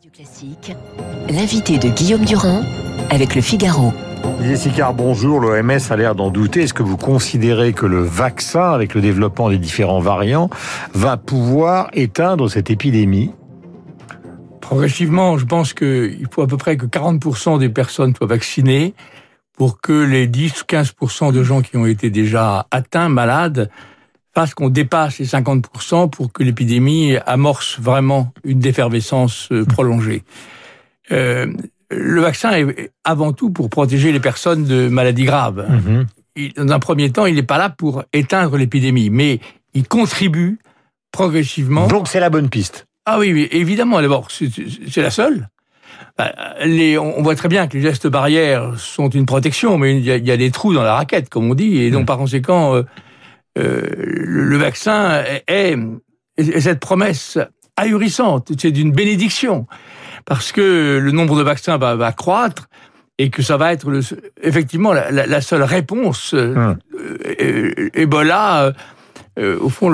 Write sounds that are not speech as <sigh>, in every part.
Radio Classique, l'invité de Guillaume Durand avec le Figaro. Jessica, bonjour. L'OMS a l'air d'en douter. Est-ce que vous considérez que le vaccin, avec le développement des différents variants, va pouvoir éteindre cette épidémie? Progressivement, je pense qu'il faut à peu près que 40% des personnes soient vaccinées pour que les 10-15% de gens qui ont été déjà atteints, malades, fassent qu'on dépasse les 50% pour que l'épidémie amorce vraiment une défervescence euh, prolongée. Euh, le vaccin est avant tout pour protéger les personnes de maladies graves. Il- dans un premier temps, il n'est pas là pour éteindre l'épidémie, mais il contribue progressivement. Donc c'est la bonne piste. Ah oui, oui évidemment, d'abord, c'est- la seule. Bah, Les, on on voit très bien que les gestes barrières sont une protection, mais il y a, il y a des trous dans la raquette, comme on dit, et donc par conséquent, euh, le, vaccin est, cette promesse ahurissante, c'est d'une bénédiction, parce que le nombre de vaccins va, va croître et que ça va être le, effectivement la, la- la seule réponse. euh, Hum. euh, Ebola, euh, au fond,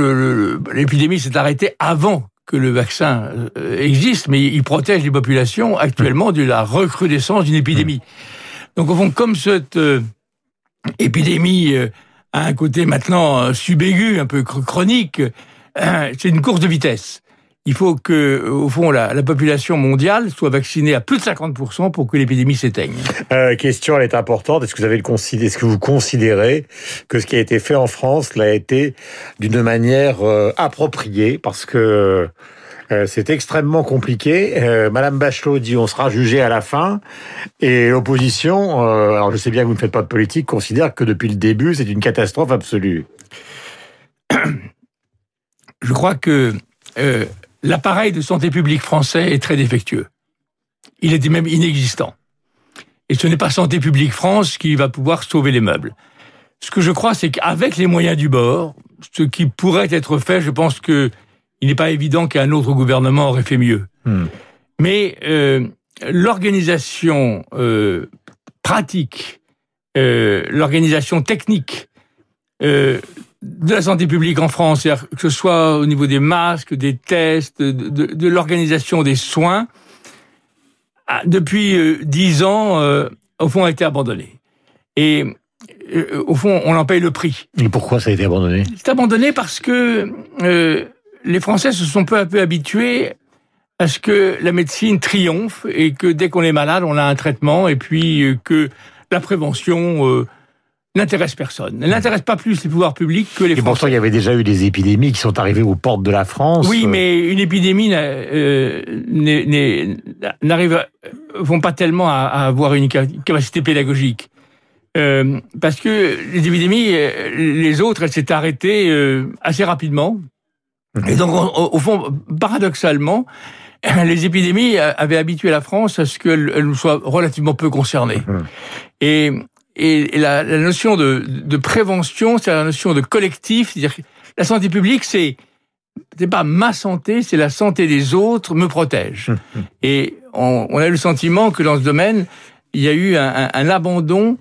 l'épidémie s'est arrêtée avant que le vaccin existe, mais il protège les populations actuellement de la recrudescence d'une épidémie. Donc au fond, comme cette euh, épidémie un côté maintenant euh, subaigu, un peu chr- chronique, euh, c'est une course de vitesse. Il faut que, au fond, la, la population mondiale soit vaccinée à plus de 50% pour que l'épidémie s'éteigne. Euh, question, elle est importante. Est-ce que vous avez le est-ce que vous considérez que ce qui a été fait en France l'a été d'une manière euh, appropriée? Parce que euh, c'est extrêmement compliqué. Euh, Madame Bachelot dit on sera jugé à la fin et l'opposition, euh, alors je sais bien que vous ne faites pas de politique, considère que depuis le début c'est une catastrophe absolue. <clears throat> je crois que l'appareil de santé publique français est très défectueux. Il est même inexistant. Et ce n'est pas Santé publique France qui va pouvoir sauver les meubles. Ce que je crois, c'est qu'avec les moyens du bord, ce qui pourrait être fait, je pense que il n'est pas évident qu'un autre gouvernement aurait fait mieux. Hmm. Mais euh, l'organisation euh, pratique, euh, l'organisation technique euh, de la santé publique en France, que ce soit au niveau des masques, des tests, de, de- de l'organisation des soins, a- depuis euh, dix ans, euh, au fond, a été abandonnée. Et euh, au fond, on en paye le prix. Et pourquoi ça a été abandonné? C'est abandonné parce que euh, les Français se sont peu à peu habitués à ce que la médecine triomphe et que dès qu'on est malade, on a un traitement et puis euh, que la prévention euh, n'intéresse personne. Elle n'intéresse pas plus les pouvoirs publics que les Et pourtant Français. il y avait déjà eu des épidémies qui sont arrivées aux portes de la France. Oui, mais une épidémie euh, n'arrive, vont pas tellement à, à avoir une ca- capacité pédagogique. Euh, parce que les épidémies, les autres, elles s'étaient arrêtées assez rapidement. Et donc, au, au fond, paradoxalement, <laughs> les épidémies avaient habitué la France à ce qu'elle elle soit relativement peu concernée. Mhm. Et, la, la notion de, de prévention, c'est la notion de collectif, c'est-à-dire la santé publique, c'est c'est pas ma santé, c'est la santé des autres me protège. Et on, on a eu le sentiment que dans ce domaine, il y a eu un, un- un abandon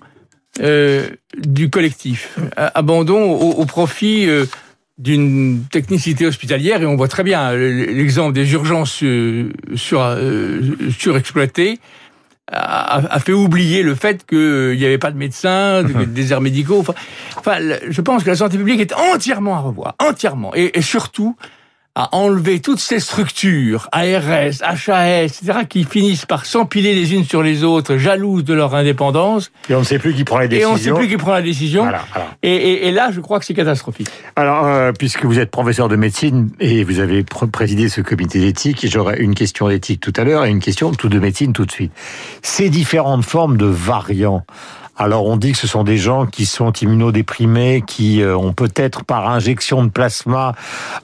euh, du collectif, abandon au, au profit euh, d'une technicité hospitalière. Et on voit très bien euh, l'exemple des urgences euh, sur, euh, surexploitées a, fait oublier le fait qu'il n'y avait pas de médecins, <laughs> de, des déserts médicaux. Enfin, je pense que la santé publique est entièrement à revoir, entièrement, et surtout à enlever toutes ces structures, ARS, HAS, etc., qui finissent par s'empiler les unes sur les autres, jalouses de leur indépendance, Et on ne sait plus qui prend les et décisions. on ne sait plus qui prend la décision. Voilà, voilà. Et, et- et là, je crois que c'est catastrophique. Alors, euh, puisque vous êtes professeur de médecine et vous avez pr- présidé ce comité d'éthique, j'aurai une question d'éthique tout à l'heure et une question tout de médecine tout de suite. Ces différentes formes de variants, alors on dit que ce sont des gens qui sont immunodéprimés, qui euh, ont peut-être par injection de plasma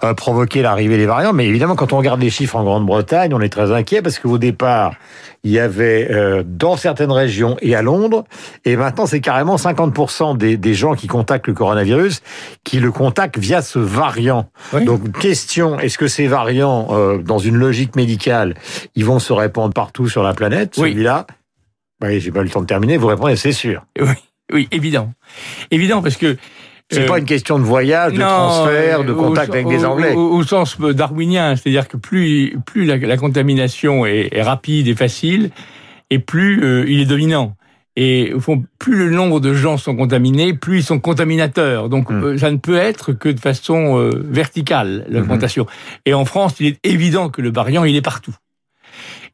euh, provoqué l'arrivée des variants, mais évidemment quand on regarde les chiffres en Grande-Bretagne, on est très inquiet parce qu'au départ, il y avait euh, dans certaines régions et à Londres, et maintenant c'est carrément 50% des, des gens qui contactent le coronavirus qui le contactent via ce variant. Oui. Donc question, est-ce que ces variants, euh, dans une logique médicale, ils vont se répandre partout sur la planète Oui. Celui-là? Oui, j'ai pas eu le temps de terminer, vous répondez c'est sûr. Oui, oui, évident. Évident, parce que C'est Euh, pas une question de voyage, de non, transfert, de contact au- avec des Anglais. Au, au sens darwinien, c'est-à-dire que plus, plus la, la contamination est, est rapide et facile, et plus euh, il est dominant. Et au fond, plus le nombre de gens sont contaminés, plus ils sont contaminateurs. Donc Mm. euh, ça ne peut être que de façon euh, verticale, l'augmentation. Et en France, il est évident que le variant, il est partout.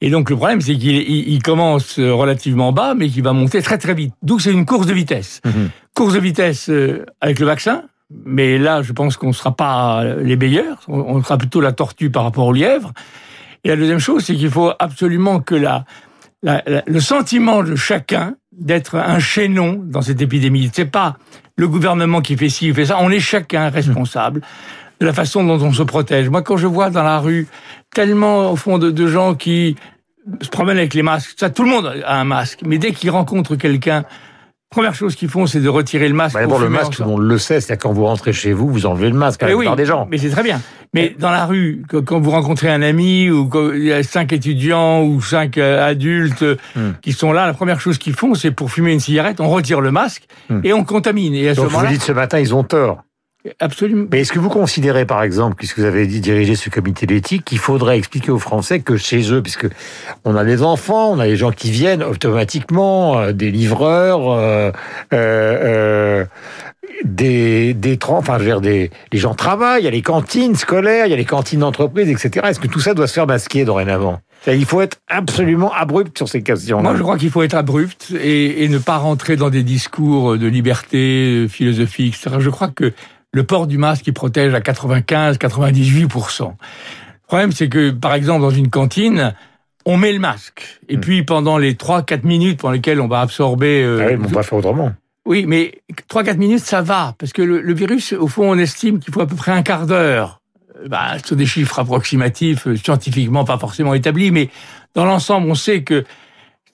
Et donc le problème, c'est qu'il il- il commence relativement bas, mais qu'il va monter très très vite. Donc c'est une course de vitesse. Mhm. Course de vitesse euh, avec le vaccin, mais là, je pense qu'on ne sera pas les meilleurs. On, sera plutôt la tortue par rapport au lièvre. Et la deuxième chose, c'est qu'il faut absolument que la, la- la- le sentiment de chacun d'être un chaînon dans cette épidémie, c'est pas le gouvernement qui fait ci ou fait ça, on est chacun responsable de la façon dont on se protège. Moi, quand je vois dans la rue tellement, au fond, de, de gens qui se promènent avec les masques, ça, tout le monde a un masque, mais dès qu'ils rencontrent quelqu'un, première chose qu'ils font, c'est de retirer le masque. Bah, D'abord, le masque, tout le monde le sait, c'est-à-dire quand vous rentrez chez vous, vous enlevez le masque à la Eh plupart oui, des gens. Mais c'est très bien. Mais dans la rue, quand vous rencontrez un ami ou il y a cinq étudiants ou cinq euh, adultes Hmm. qui sont là, la première chose qu'ils font, c'est pour fumer une cigarette, on retire le masque Hmm. et on contamine. Et à ce Donc vous moment-là, dites ce matin, ils ont tort. Absolument. Mais est-ce que vous considérez, par exemple, puisque vous avez dit diriger ce comité d'éthique, qu'il faudrait expliquer aux Français que chez eux, puisque on a des enfants, on a des gens qui viennent automatiquement, euh, des livreurs, euh, euh, euh, des des tran- enfin, je veux dire, des les gens travaillent, il y a les cantines scolaires, il y a les cantines d'entreprise, etc. Est-ce que tout ça doit se faire masquer dorénavant? Il faut être absolument abrupt sur ces questions. Moi, je crois qu'il faut être abrupt et, et ne pas rentrer dans des discours de liberté, de philosophie, etc. Je crois que le port du masque, il protège à 95-98%. Le problème, c'est que, par exemple, dans une cantine, on met le masque. Et Hmm. puis, pendant les 3-4 minutes pendant lesquelles on va absorber... euh, Ah oui, ils vont pas faire autrement. oui, mais 3-4 minutes, ça va. Parce que le, le virus, au fond, on estime qu'il faut à peu près un quart d'heure. Euh, Bah, ce sont des chiffres approximatifs, euh, scientifiquement pas forcément établis, mais dans l'ensemble, on sait que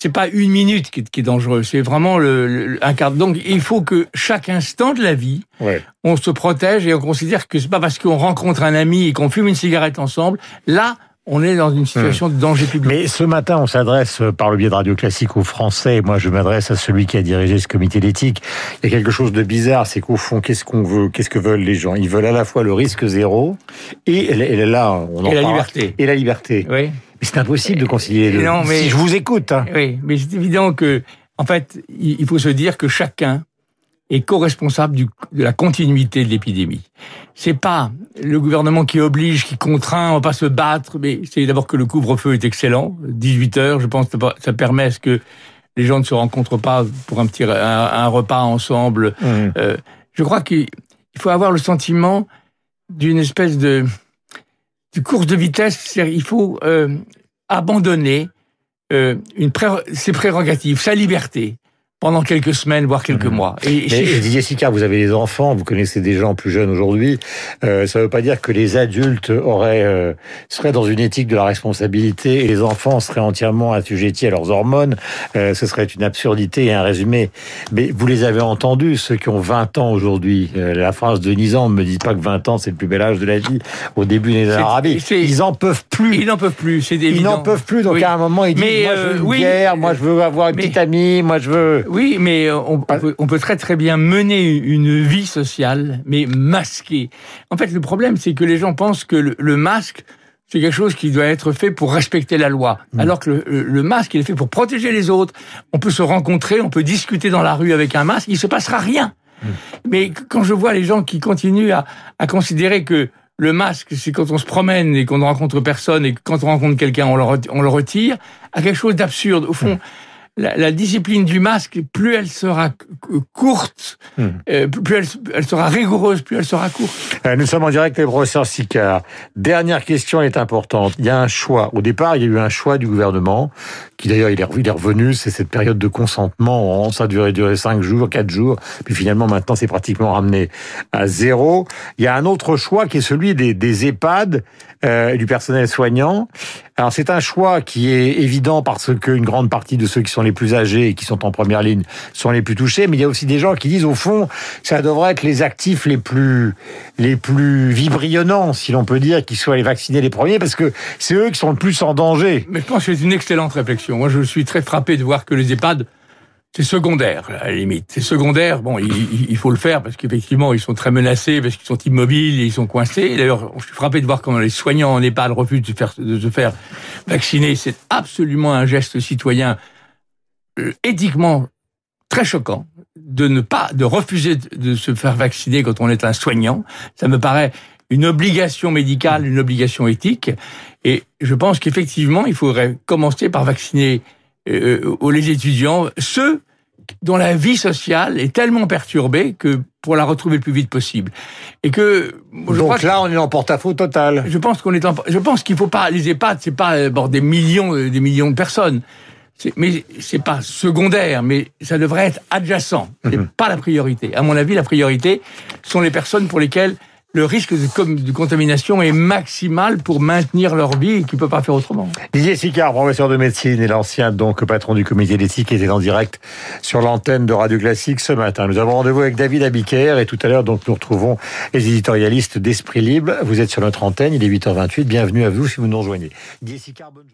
c'est pas une minute qui est, qui est dangereux, c'est vraiment le, le- un quart. Donc, il faut que chaque instant de la vie, Ouais. on se protège et on considère que c'est pas parce qu'on rencontre un ami et qu'on fume une cigarette ensemble, là, on est dans une situation de danger public. Mais ce matin, on s'adresse euh, par le biais de Radio Classique aux Français. Moi, je m'adresse à celui qui a dirigé ce comité d'éthique. Il y a quelque chose de bizarre, c'est qu'au fond, qu'est-ce qu'on veut Qu'est-ce que veulent les gens? Ils veulent à la fois le risque zéro et, et là, on en Et la liberté. Et la liberté. Oui. C'est impossible de concilier les deux. Non, mais- Si je vous écoute, hein. Oui, mais c'est évident que, en fait, il faut se dire que chacun est co-responsable de la continuité de l'épidémie. C'est pas le gouvernement qui oblige, qui contraint, on va pas se battre, mais c'est d'abord que le couvre-feu est excellent, 18 heures, je pense que ça permet à ce que les gens ne se rencontrent pas pour un petit un, un repas ensemble. Mmh. Euh, je crois qu'il faut avoir le sentiment d'une espèce de, de course de vitesse. Il faut euh, abandonner euh, une pré ses prérogatives, sa liberté, pendant quelques semaines, voire quelques Mhm. mois. Et, Mais, et Didier Sicard, vous avez des enfants, vous connaissez des gens plus jeunes aujourd'hui. Euh, ça ne veut pas dire que les adultes auraient euh, seraient dans une éthique de la responsabilité et les enfants seraient entièrement assujettis à leurs hormones. Euh, ce serait une absurdité et un résumé. Mais vous les avez entendus, ceux qui ont 20 ans aujourd'hui. Euh, la phrase de Nizam, ne me dites pas que 20 ans c'est le plus bel âge de la vie. Au début des Arabes, ils en peuvent plus. ils n'en peuvent plus, c'est Ils évident. n'en peuvent plus. Donc Oui. à un moment, ils disent Mais, moi je euh, veux une oui, moi je veux avoir une mais- petite amie, moi je veux. Oui, mais euh, on, on peut, on peut très très bien mener une vie sociale, mais masquée. En fait, le problème, c'est que les gens pensent que le, le masque, c'est quelque chose qui doit être fait pour respecter la loi. Alors que le, masque, il est fait pour protéger les autres. On peut se rencontrer, on peut discuter dans la rue avec un masque, il se passera rien. Mais qu- quand je vois les gens qui continuent à, à considérer que le masque, c'est quand on se promène et qu'on ne rencontre personne et que quand on rencontre quelqu'un, on le, ret- on le retire, à quelque chose d'absurde. Au fond, la, la discipline du masque, plus elle sera courte, Hmm. euh, plus elle, elle sera rigoureuse, plus elle sera courte. Euh, Nous sommes en direct avec le professeur Sicard. Dernière question est importante. Il y a un choix. Au départ, il y a eu un choix du gouvernement, qui d'ailleurs il est, revenu, c'est cette période de consentement. Ça a duré, duré cinq jours, quatre jours, puis finalement maintenant c'est pratiquement ramené à zéro. Il y a un autre choix qui est celui des, des EHPAD euh, du personnel soignant. Alors c'est un choix qui est évident parce qu'une grande partie de ceux qui sont les plus âgés et qui sont en première ligne sont les plus touchés, mais il y a aussi des gens qui disent au fond ça devrait être les actifs les plus les plus vibrillonnants, si l'on peut dire, qui soient les vaccinés les premiers, parce que c'est eux qui sont le plus en danger. Mais je pense que c'est une excellente réflexion. Moi, je suis très frappé de voir que les EHPAD c'est secondaire à la limite. C'est secondaire. Bon, il, faut le faire parce qu'effectivement ils sont très menacés, parce qu'ils sont immobiles, ils sont coincés. D'ailleurs, je suis frappé de voir comment les soignants en EHPAD refusent de se faire vacciner. C'est absolument un geste citoyen euh, éthiquement très choquant de ne pas de refuser de se faire vacciner quand on est un soignant. Ça me paraît une obligation médicale, une obligation éthique. Et je pense qu'effectivement, il faudrait commencer par vacciner euh, les étudiants, ceux dont la vie sociale est tellement perturbée que pour la retrouver le plus vite possible. Et que je donc là, on est en porte-à-faux total. Je pense qu'on est en, je pense qu'il faut pas les EHPAD, c'est pas euh, bon, des millions, euh, des millions de personnes. Mais c'est pas secondaire, mais ça devrait être adjacent. C'est mhm. pas la priorité. À mon avis, la priorité sont les personnes pour lesquelles le risque de, contamination est maximal pour maintenir leur vie et qui ne peut pas faire autrement. Didier Sicard, professeur de médecine et l'ancien donc patron du comité d'éthique, était en direct sur l'antenne de Radio Classique ce matin. Nous avons rendez-vous avec David Abiker et tout à l'heure donc nous retrouvons les éditorialistes d'Esprit Libre. Vous êtes sur notre antenne, il est 8h28. Bienvenue à vous si vous nous rejoignez. Didier Sicard, bonne.